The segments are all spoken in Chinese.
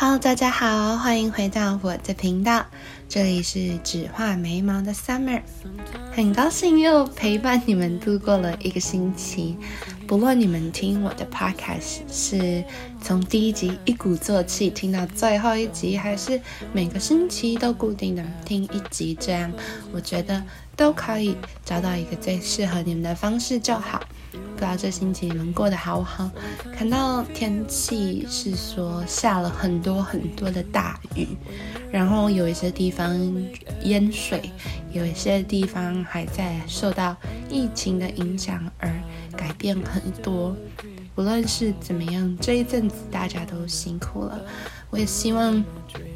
Hello，大家好，欢迎回到我的频道，这里是只画眉毛的 Summer，很高兴又陪伴你们度过了一个星期。不论你们听我的 Podcast 是从第一集一鼓作气听到最后一集，还是每个星期都固定的听一集，这样我觉得都可以找到一个最适合你们的方式就好。不知道这星期你们过得好不好？看到天气是说下了很多很多的大雨，然后有一些地方淹水，有一些地方还在受到疫情的影响而改变很多。无论是怎么样，这一阵子大家都辛苦了。我也希望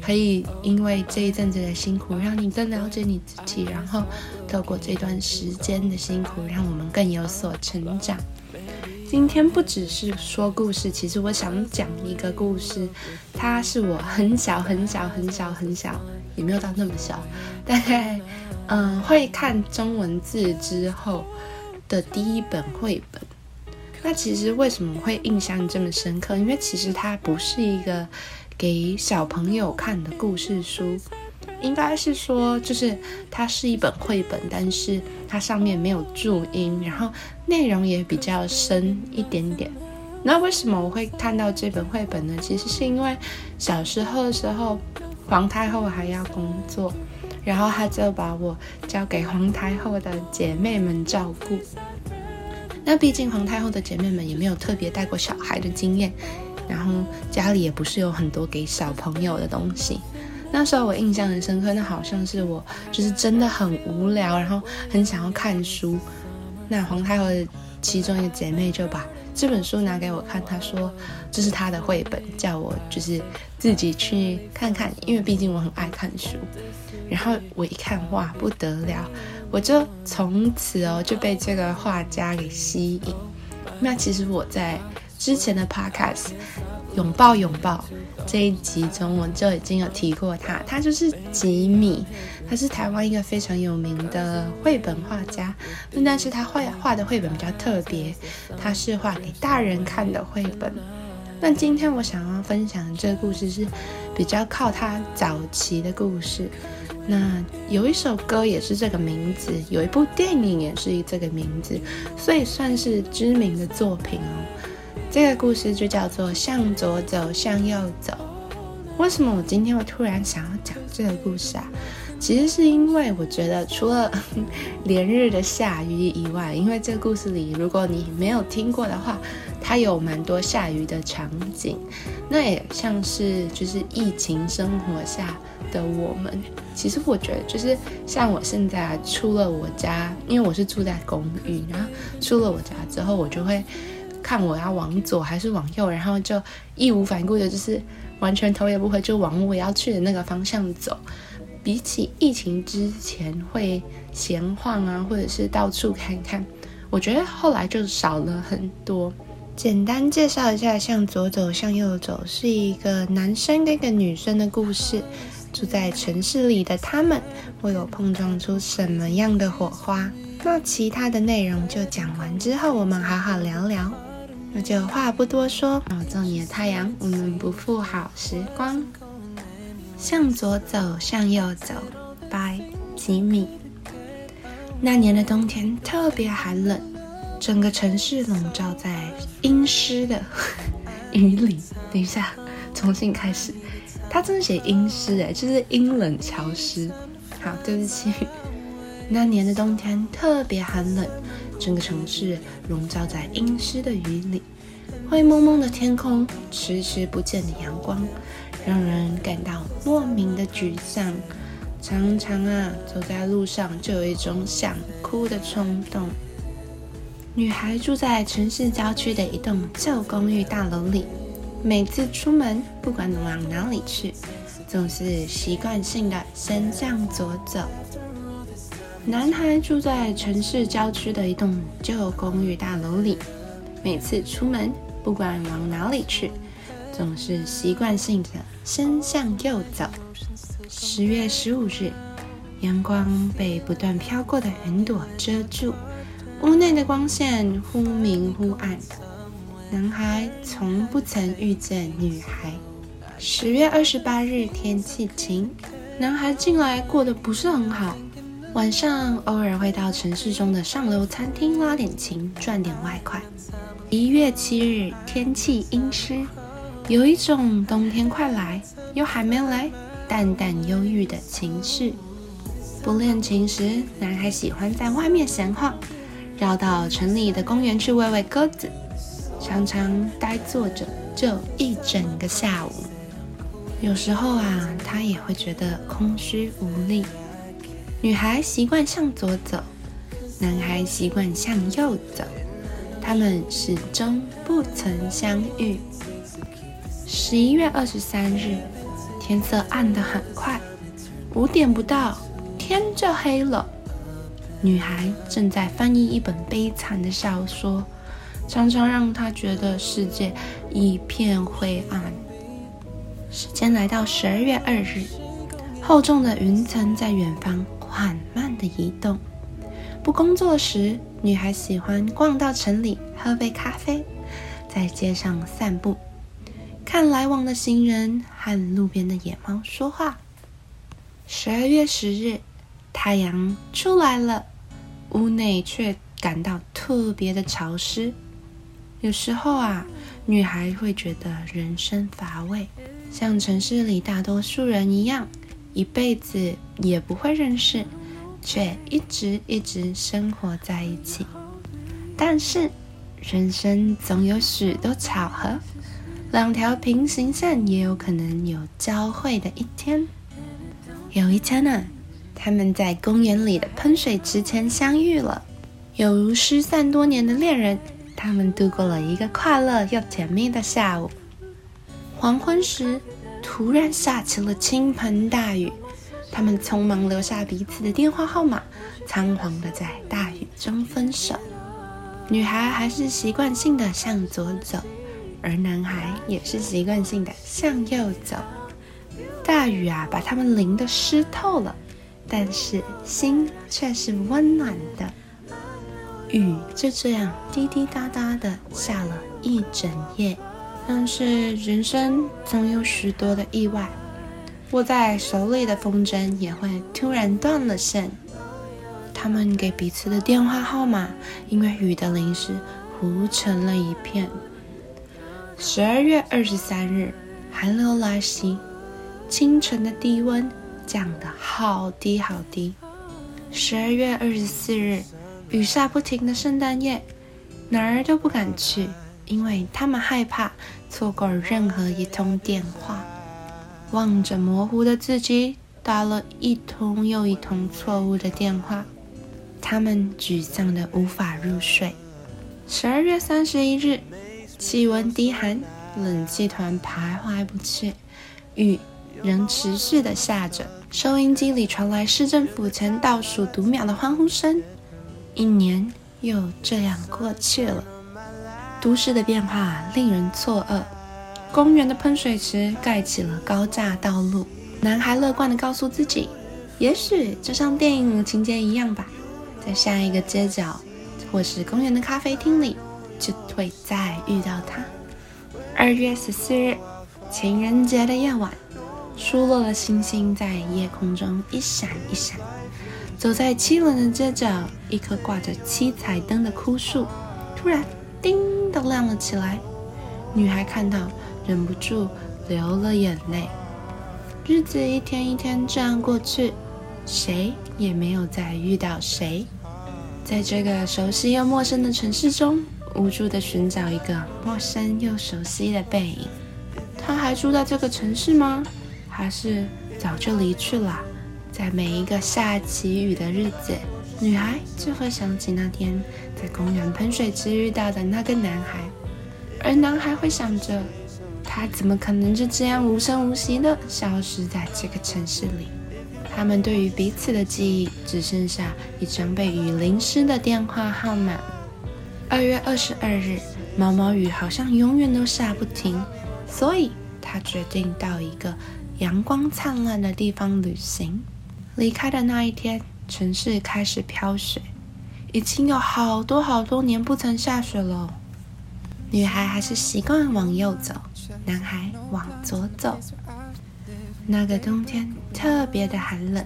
可以因为这一阵子的辛苦，让你更了解你自己，然后透过这段时间的辛苦，让我们更有所成长。今天不只是说故事，其实我想讲一个故事，它是我很小很小很小很小，也没有到那么小，大概嗯会看中文字之后的第一本绘本。那其实为什么会印象这么深刻？因为其实它不是一个给小朋友看的故事书。应该是说，就是它是一本绘本，但是它上面没有注音，然后内容也比较深一点点。那为什么我会看到这本绘本呢？其实是因为小时候的时候，皇太后还要工作，然后他就把我交给皇太后的姐妹们照顾。那毕竟皇太后的姐妹们也没有特别带过小孩的经验，然后家里也不是有很多给小朋友的东西。那时候我印象很深刻，那好像是我就是真的很无聊，然后很想要看书。那皇太后的其中一个姐妹就把这本书拿给我看，他说这是他的绘本，叫我就是自己去看看，因为毕竟我很爱看书。然后我一看，哇，不得了，我就从此哦就被这个画家给吸引。那其实我在之前的 podcast。拥抱拥抱这一集中，我就已经有提过他，他就是吉米，他是台湾一个非常有名的绘本画家，但是他画画的绘本比较特别，他是画给大人看的绘本。那今天我想要分享的这个故事是比较靠他早期的故事，那有一首歌也是这个名字，有一部电影也是这个名字，所以算是知名的作品哦。这个故事就叫做向左走，向右走。为什么我今天会突然想要讲这个故事啊？其实是因为我觉得除了连日的下雨以外，因为这个故事里，如果你没有听过的话，它有蛮多下雨的场景。那也像是就是疫情生活下的我们。其实我觉得就是像我现在出了我家，因为我是住在公寓，然后出了我家之后，我就会。看我要往左还是往右，然后就义无反顾的，就是完全头也不回就往我要去的那个方向走。比起疫情之前会闲晃啊，或者是到处看看，我觉得后来就少了很多。简单介绍一下，向左走，向右走，是一个男生跟一个女生的故事。住在城市里的他们，会有碰撞出什么样的火花？那其他的内容就讲完之后，我们好好聊聊。那就话不多说，保重你的太阳，我们不负好时光。向左走，向右走，拜吉米。那年的冬天特别寒冷，整个城市笼罩在阴湿的 雨里。等一下，重新开始。他真的写阴湿哎，就是阴冷潮湿。好，对不起。那年的冬天特别寒冷。整个城市笼罩在阴湿的雨里，灰蒙蒙的天空，迟迟不见的阳光，让人感到莫名的沮丧。常常啊，走在路上就有一种想哭的冲动。女孩住在城市郊区的一栋旧公寓大楼里，每次出门，不管往哪里去，总是习惯性的先向左走。男孩住在城市郊区的一栋旧公寓大楼里，每次出门，不管往哪里去，总是习惯性的先向右走。十月十五日，阳光被不断飘过的云朵遮住，屋内的光线忽明忽暗。男孩从不曾遇见女孩，十月二十八日，天气晴。男孩近来过得不是很好，晚上偶尔会到城市中的上楼餐厅拉点琴，赚点外快。一月七日，天气阴湿，有一种冬天快来又还没来，淡淡忧郁的情绪。不练琴时，男孩喜欢在外面闲晃，绕到城里的公园去喂喂鸽子，常常呆坐着就一整个下午。有时候啊，他也会觉得空虚无力。女孩习惯向左走，男孩习惯向右走，他们始终不曾相遇。十一月二十三日，天色暗得很快，五点不到。天就黑了。女孩正在翻译一本悲惨的小说，常常让她觉得世界一片灰暗。时间来到十二月二日，厚重的云层在远方缓慢的移动。不工作时，女孩喜欢逛到城里喝杯咖啡，在街上散步，看来往的行人和路边的野猫说话。十二月十日。太阳出来了，屋内却感到特别的潮湿。有时候啊，女孩会觉得人生乏味，像城市里大多数人一样，一辈子也不会认识，却一直一直生活在一起。但是，人生总有许多巧合，两条平行线也有可能有交汇的一天。有一天呢。他们在公园里的喷水池前相遇了，有如失散多年的恋人。他们度过了一个快乐又甜蜜的下午。黄昏时，突然下起了倾盆大雨，他们匆忙留下彼此的电话号码，仓皇的在大雨中分手。女孩还是习惯性的向左走，而男孩也是习惯性的向右走。大雨啊，把他们淋得湿透了。但是心却是温暖的，雨就这样滴滴答答的下了一整夜。但是人生总有许多的意外，握在手里的风筝也会突然断了线。他们给彼此的电话号码，因为雨的淋湿糊成了一片。十二月二十三日，寒流来袭，清晨的低温。降得好低好低。十二月二十四日，雨下不停的圣诞夜，哪儿都不敢去，因为他们害怕错过任何一通电话。望着模糊的自己，打了一通又一通错误的电话，他们沮丧的无法入睡。十二月三十一日，气温低寒，冷气团徘徊不去，雨。仍持续的下着，收音机里传来市政府前倒数读秒的欢呼声。一年又这样过去了，都市的变化令人错愕。公园的喷水池盖起了高架道路，男孩乐观的告诉自己，也许就像电影情节一样吧，在下一个街角或是公园的咖啡厅里，就会再遇到他。二月十四日，情人节的夜晚。疏落的星星在夜空中一闪一闪。走在凄冷的街角，一棵挂着七彩灯的枯树突然“叮”的亮了起来。女孩看到，忍不住流了眼泪。日子一天一天这样过去，谁也没有再遇到谁。在这个熟悉又陌生的城市中，无助的寻找一个陌生又熟悉的背影。他还住在这个城市吗？还是早就离去了。在每一个下起雨的日子，女孩就会想起那天在公园喷水池遇到的那个男孩，而男孩会想着，他怎么可能就这样无声无息地消失在这个城市里？他们对于彼此的记忆只剩下一张被雨淋湿的电话号码。二月二十二日，毛毛雨好像永远都下不停，所以他决定到一个。阳光灿烂的地方旅行，离开的那一天，城市开始飘雪，已经有好多好多年不曾下雪了。女孩还是习惯往右走，男孩往左走。那个冬天特别的寒冷，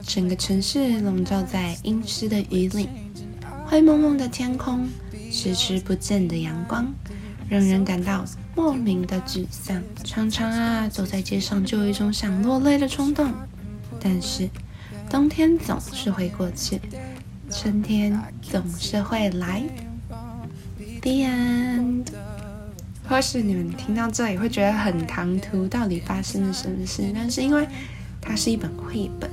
整个城市笼罩在阴湿的雨里，灰蒙蒙的天空，迟迟不见的阳光，让人感到莫名的沮丧。常常啊，走在街上就有一种想落泪的冲动。但是，冬天总是会过去，春天总是会来。The end。或许你们听到这里会觉得很唐突，到底发生了什么事？但是因为它是一本绘本，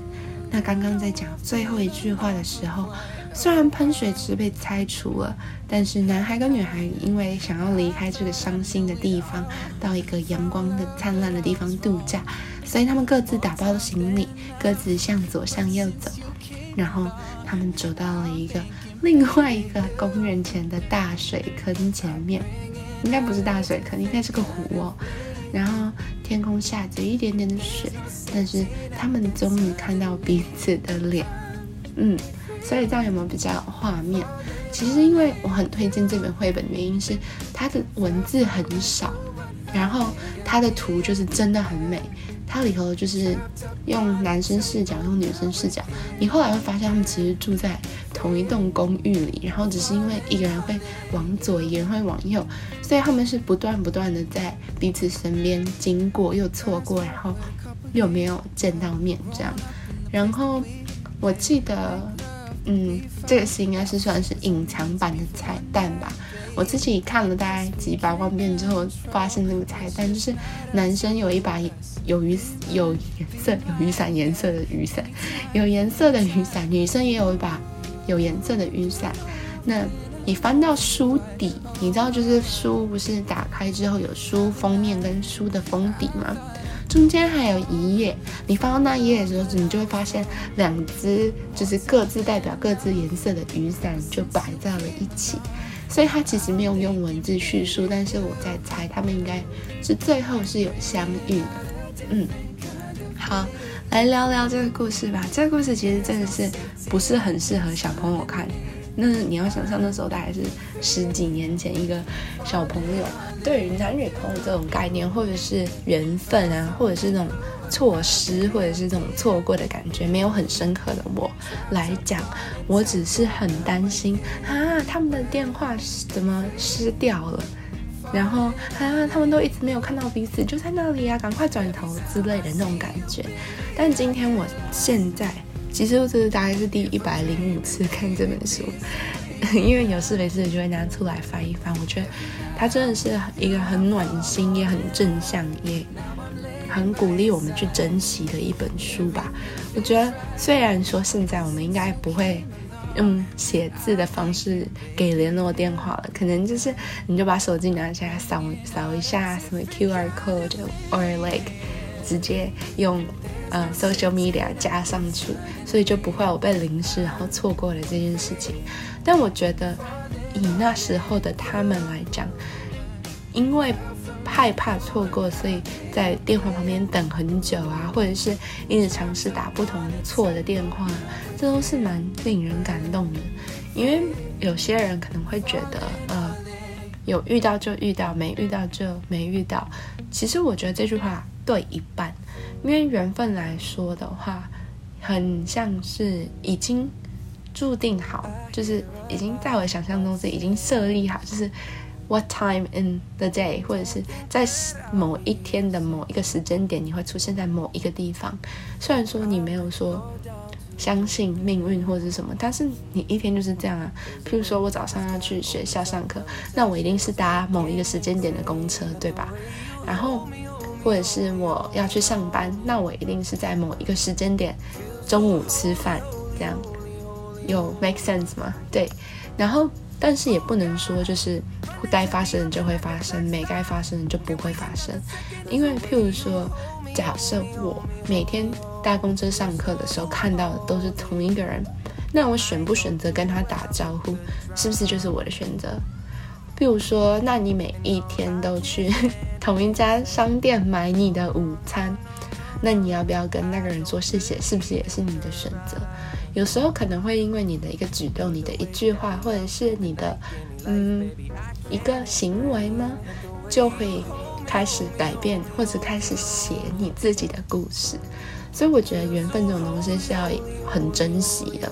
那刚刚在讲最后一句话的时候，虽然喷水池被拆除了，但是男孩跟女孩因为想要离开这个伤心的地方，到一个阳光的灿烂的地方度假，所以他们各自打包了行李，各自向左向右走，然后他们走到了一个。另外一个公园前的大水坑前面，应该不是大水坑，应该是个湖哦。然后天空下着一点点的雪，但是他们终于看到彼此的脸，嗯，所以这样有没有比较有画面？其实因为我很推荐这本绘本，原因是它的文字很少，然后它的图就是真的很美。它里头就是用男生视角，用女生视角。你后来会发现，他们其实住在同一栋公寓里，然后只是因为一个人会往左，一个人会往右，所以他们是不断不断的在彼此身边经过，又错过，然后又没有见到面这样。然后我记得，嗯，这个是应该是算是隐藏版的彩蛋吧。我自己看了大概几百万遍之后，发现那个彩蛋就是男生有一把有雨有颜色有雨伞颜色的雨伞，有颜色的雨伞，女生也有一把有颜色的雨伞。那你翻到书底，你知道就是书不是打开之后有书封面跟书的封底吗？中间还有一页，你翻到那一页的时候，你就会发现两只就是各自代表各自颜色的雨伞就摆在了一起。所以他其实没有用文字叙述，但是我在猜，他们应该是最后是有相遇的。嗯，好，来聊聊这个故事吧。这个故事其实真的是不是很适合小朋友看。那你要想象那时候大概是十几年前，一个小朋友对于男女朋友这种概念，或者是缘分啊，或者是那种。错失或者是这种错过的感觉没有很深刻的我来讲，我只是很担心啊，他们的电话怎么失掉了？然后啊，他们都一直没有看到彼此，就在那里啊，赶快转头之类的那种感觉。但今天我现在，其实这是大概是第一百零五次看这本书，因为有事没事就会拿出来翻一翻。我觉得它真的是一个很暖心，也很正向，也。很鼓励我们去珍惜的一本书吧。我觉得，虽然说现在我们应该不会用写字的方式给联络电话了，可能就是你就把手机拿起来扫扫一下什么 QR code，or like 直接用呃 social media 加上去，所以就不会有被淋湿然后错过了这件事情。但我觉得，以那时候的他们来讲，因为。害怕错过，所以在电话旁边等很久啊，或者是一直尝试打不同错的电话，这都是蛮令人感动的。因为有些人可能会觉得，呃，有遇到就遇到，没遇到就没遇到。其实我觉得这句话对一半，因为缘分来说的话，很像是已经注定好，就是已经在我想象中是已经设立好，就是。What time in the day，或者是在某一天的某一个时间点，你会出现在某一个地方。虽然说你没有说相信命运或者是什么，但是你一天就是这样啊。譬如说我早上要去学校上课，那我一定是搭某一个时间点的公车，对吧？然后或者是我要去上班，那我一定是在某一个时间点中午吃饭，这样有 make sense 吗？对，然后。但是也不能说就是该发生就会发生，没该发生就不会发生。因为譬如说，假设我每天搭公车上课的时候看到的都是同一个人，那我选不选择跟他打招呼，是不是就是我的选择？譬如说，那你每一天都去 同一家商店买你的午餐，那你要不要跟那个人说谢谢，是不是也是你的选择？有时候可能会因为你的一个举动、你的一句话，或者是你的嗯一个行为吗，就会开始改变，或者开始写你自己的故事。所以我觉得缘分这种东西是要很珍惜的。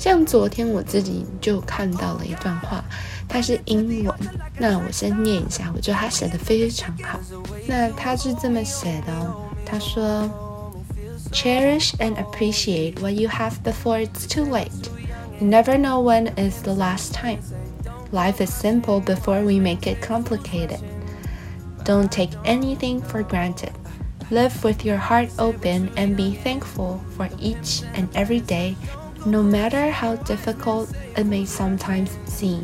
像昨天我自己就看到了一段话，它是英文，那我先念一下，我觉得他写的非常好。那他是这么写的哦，他说：“Cherish and appreciate what you have before it's too late. You never know when is the last time. Life is simple before we make it complicated. Don't take anything for granted. Live with your heart open and be thankful for each and every day No matter how difficult it may sometimes seem，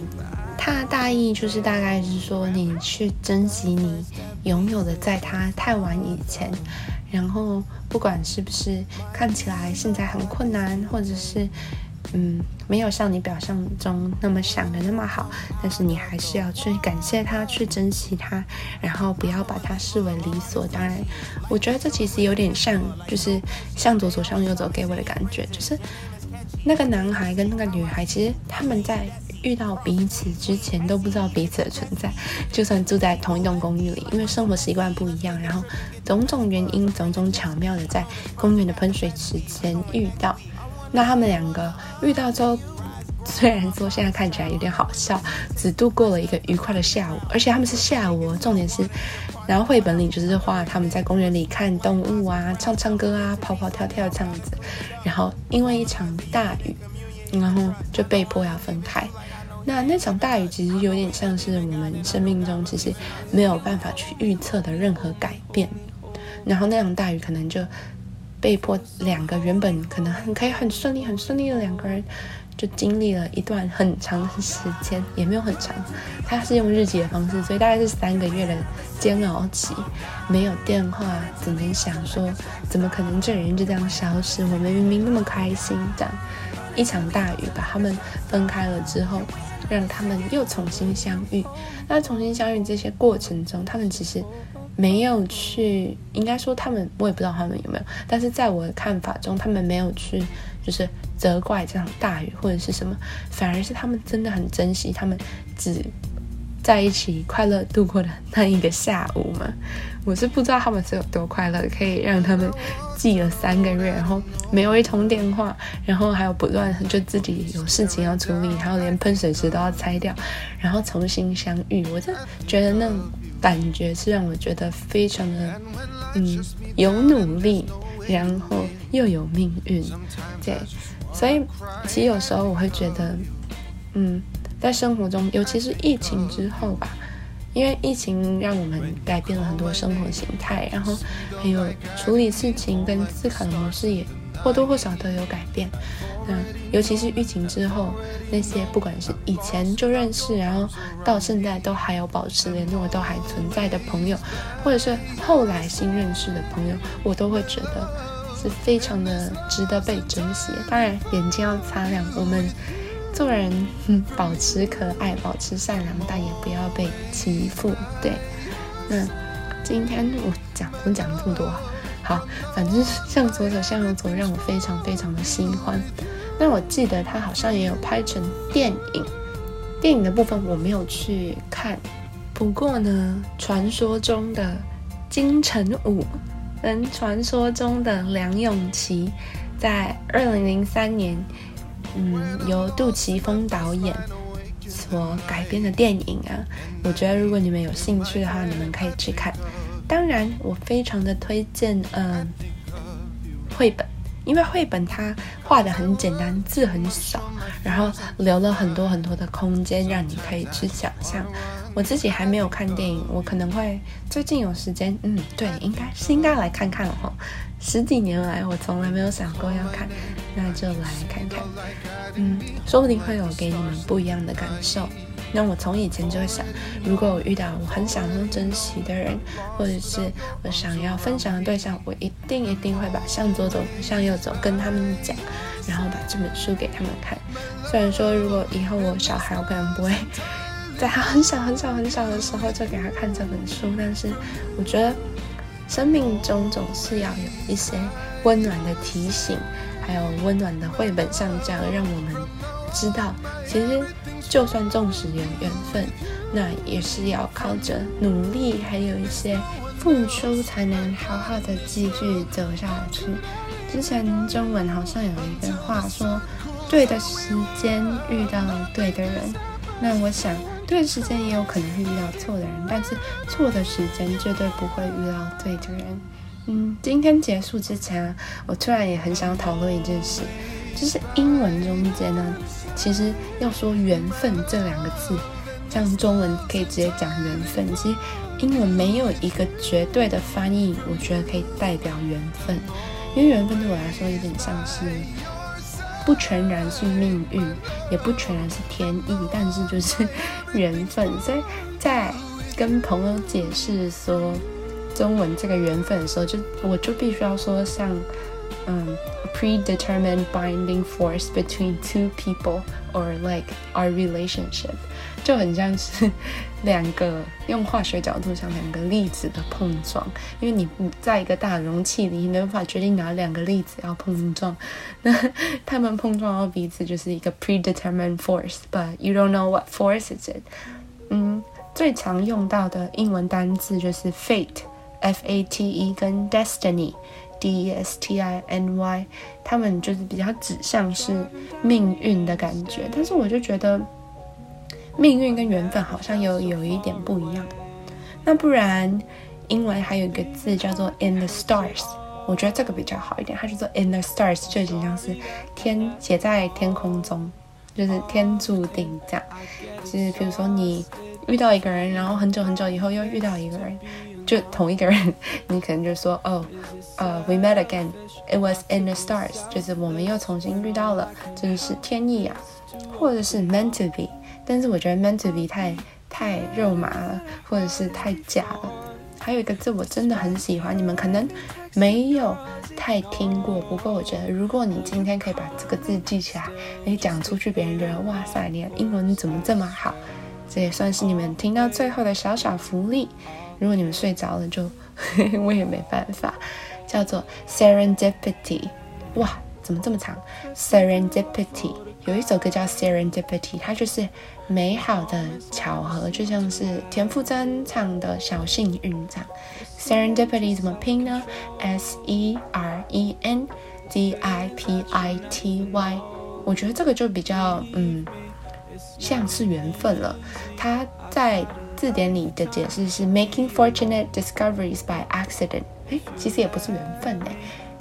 它的大意就是大概是说，你去珍惜你拥有的，在它太晚以前。然后不管是不是看起来现在很困难，或者是嗯没有像你表象中那么想的那么好，但是你还是要去感谢它，去珍惜它，然后不要把它视为理所当然。我觉得这其实有点像，就是向左走，向右走给我的感觉，就是。那个男孩跟那个女孩，其实他们在遇到彼此之前都不知道彼此的存在。就算住在同一栋公寓里，因为生活习惯不一样，然后种种原因，种种巧妙的在公园的喷水池前遇到。那他们两个遇到之后。虽然说现在看起来有点好笑，只度过了一个愉快的下午，而且他们是下午，重点是，然后绘本里就是画他们在公园里看动物啊，唱唱歌啊，跑跑跳跳这样子，然后因为一场大雨，然后就被迫要分开。那那场大雨其实有点像是我们生命中其实没有办法去预测的任何改变，然后那场大雨可能就被迫两个原本可能很可以很顺利很顺利的两个人。就经历了一段很长的时间，也没有很长，他是用日记的方式，所以大概是三个月的煎熬期，没有电话，只能想说，怎么可能这人就这样消失？我们明明那么开心，这样一场大雨把他们分开了之后，让他们又重新相遇。那重新相遇这些过程中，他们其实没有去，应该说他们，我也不知道他们有没有，但是在我的看法中，他们没有去。就是责怪这场大雨或者是什么，反而是他们真的很珍惜他们只在一起快乐度过的那一个下午嘛。我是不知道他们是有多快乐，可以让他们记了三个月，然后没有一通电话，然后还有不断就自己有事情要处理，还有连喷水池都要拆掉，然后重新相遇。我就觉得那种感觉是让我觉得非常的嗯有努力。然后又有命运，对，所以其实有时候我会觉得，嗯，在生活中，尤其是疫情之后吧，因为疫情让我们改变了很多生活形态，然后还有处理事情跟思考的模式也或多或少都有改变。那尤其是疫情之后，那些不管是以前就认识，然后到现在都还有保持联络、都还存在的朋友，或者是后来新认识的朋友，我都会觉得是非常的值得被珍惜。当然，眼睛要擦亮，我们做人保持可爱、保持善良，但也不要被欺负。对，那今天我讲怎么讲这么多？好，反正向左走，向右走，让我非常非常的喜欢。那我记得他好像也有拍成电影，电影的部分我没有去看。不过呢，传说中的金城武跟传说中的梁咏琪，在二零零三年，嗯，由杜琪峰导演所改编的电影啊，我觉得如果你们有兴趣的话，你们可以去看。当然，我非常的推荐，嗯，绘本。因为绘本它画的很简单，字很少，然后留了很多很多的空间让你可以去想象。我自己还没有看电影，我可能会最近有时间，嗯，对，应该是应该来看看了哈。十几年来我从来没有想过要看，那就来看看，嗯，说不定会有给你们不一样的感受。那我从以前就会想，如果我遇到我很想要珍惜的人，或者是我想要分享的对象，我一定一定会把向左走，向右走跟他们讲，然后把这本书给他们看。虽然说，如果以后我小孩，我可能不会在他很小很小很小的时候就给他看这本书，但是我觉得生命中总是要有一些温暖的提醒。还有温暖的绘本上这样，让我们知道，其实就算纵使有缘分，那也是要靠着努力，还有一些付出，才能好好的继续走下去。之前中文好像有一个话说，对的时间遇到对的人。那我想，对的时间也有可能会遇到错的人，但是错的时间绝对不会遇到对的人。嗯，今天结束之前，我突然也很想讨论一件事，就是英文中间呢，其实要说缘分这两个字，像中文可以直接讲缘分，其实英文没有一个绝对的翻译，我觉得可以代表缘分。因为缘分对我来说有点像是不全然是命运，也不全然是天意，但是就是缘分。所以在跟朋友解释说中文这个缘分的时候，就我就必须要说像。um, a predetermined binding force between two people or like our relationship，就很像是两个用化学角度像两个粒子的碰撞。因为你在一个大容器里，你没办法决定哪两个粒子要碰撞，那他们碰撞到彼此就是一个 predetermined force，but you don't know what force is it。嗯，最常用到的英文单字就是 fate，f a t e 跟 destiny。 D E S T I N Y，他们就是比较指向是命运的感觉，但是我就觉得命运跟缘分好像有有一点不一样。那不然，英文还有一个字叫做 In the Stars，我觉得这个比较好一点，它叫做 In the Stars，就好像是天写在天空中，就是天注定这样。就是比如说你遇到一个人，然后很久很久以后又遇到一个人。就同一个人，你可能就说哦，呃，we met again，it was in the stars，就是我们又重新遇到了，真是天意啊，或者是 meant to be，但是我觉得 meant to be 太太肉麻了，或者是太假了。还有一个字我真的很喜欢，你们可能没有太听过，不过我觉得如果你今天可以把这个字记起来，你讲出去，别人觉得哇塞，你的英文怎么这么好？这也算是你们听到最后的小小福利。如果你们睡着了，就 我也没办法。叫做 Serendipity，哇，怎么这么长？Serendipity 有一首歌叫 Serendipity，它就是美好的巧合，就像是田馥甄唱的小幸运这样。Serendipity 怎么拼呢？S E R E N D I P I T Y，我觉得这个就比较嗯，像是缘分了。它在字典里的解释是 making fortunate discoveries by accident。哎，其实也不是缘分哎，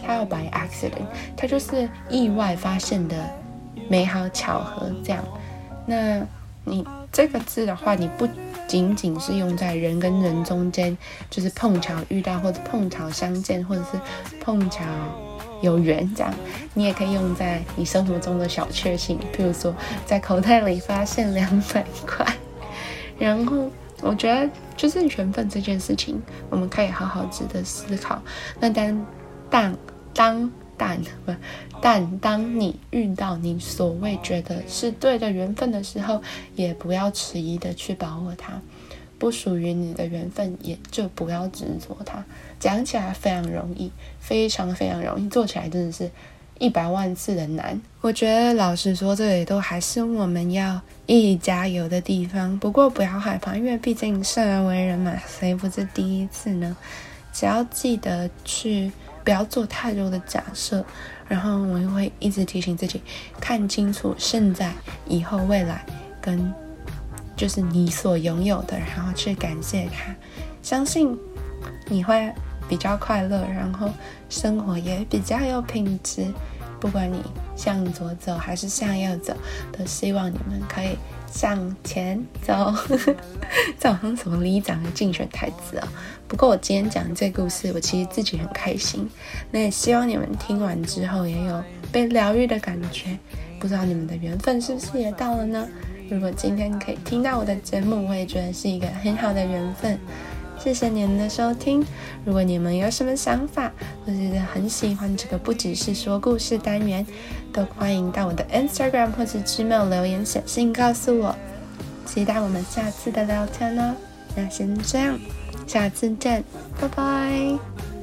它要 by accident，它就是意外发现的美好巧合这样。那你这个字的话，你不仅仅是用在人跟人中间，就是碰巧遇到或者碰巧相见，或者是碰巧有缘这样，你也可以用在你生活中的小确幸，比如说在口袋里发现两百块，然后。我觉得就是缘分这件事情，我们可以好好值得思考。那当当当当不，但当你遇到你所谓觉得是对的缘分的时候，也不要迟疑的去把握它。不属于你的缘分，也就不要执着它。讲起来非常容易，非常非常容易，做起来真的是。一百万次的难，我觉得老实说，这里都还是我们要一起加油的地方。不过不要害怕，因为毕竟生而为人嘛，谁不是第一次呢？只要记得去，不要做太多的假设。然后我也会一直提醒自己，看清楚现在、以后、未来，跟就是你所拥有的，然后去感谢他，相信你会。比较快乐，然后生活也比较有品质。不管你向左走还是向右走，都希望你们可以向前走。这好像什么里长的竞选台词啊！不过我今天讲这故事，我其实自己很开心。那也希望你们听完之后也有被疗愈的感觉。不知道你们的缘分是不是也到了呢？如果今天可以听到我的节目，我也觉得是一个很好的缘分。谢谢你们的收听。如果你们有什么想法，或者是很喜欢这个不只是说故事单元，都欢迎到我的 Instagram 或者 Gmail 留言写信告诉我。期待我们下次的聊天哦。那先这样，下次见，拜拜。